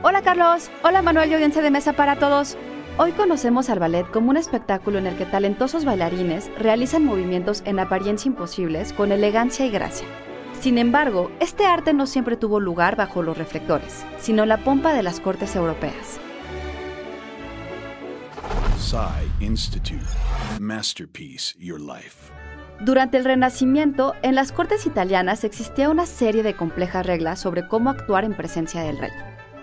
Hola Carlos, hola Manuel y audiencia de mesa para todos. Hoy conocemos al ballet como un espectáculo en el que talentosos bailarines realizan movimientos en apariencia imposibles con elegancia y gracia. Sin embargo, este arte no siempre tuvo lugar bajo los reflectores, sino la pompa de las cortes europeas. Institute. Masterpiece Your Life. Durante el Renacimiento, en las cortes italianas existía una serie de complejas reglas sobre cómo actuar en presencia del rey.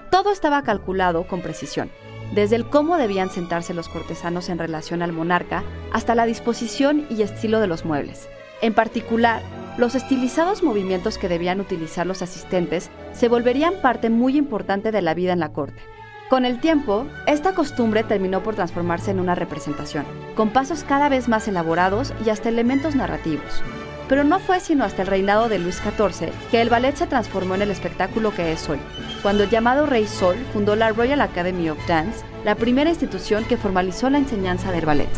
Todo estaba calculado con precisión, desde el cómo debían sentarse los cortesanos en relación al monarca hasta la disposición y estilo de los muebles. En particular, los estilizados movimientos que debían utilizar los asistentes se volverían parte muy importante de la vida en la corte. Con el tiempo, esta costumbre terminó por transformarse en una representación, con pasos cada vez más elaborados y hasta elementos narrativos. Pero no fue sino hasta el reinado de Luis XIV que el ballet se transformó en el espectáculo que es hoy, cuando el llamado Rey Sol fundó la Royal Academy of Dance, la primera institución que formalizó la enseñanza del ballet.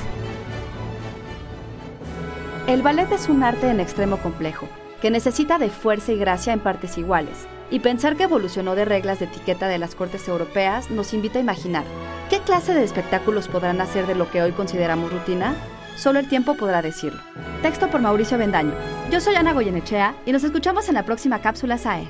El ballet es un arte en extremo complejo, que necesita de fuerza y gracia en partes iguales, y pensar que evolucionó de reglas de etiqueta de las cortes europeas nos invita a imaginar, ¿qué clase de espectáculos podrán hacer de lo que hoy consideramos rutina? Solo el tiempo podrá decirlo. Texto por Mauricio Bendaño. Yo soy Ana Goyenechea y nos escuchamos en la próxima cápsula SAE.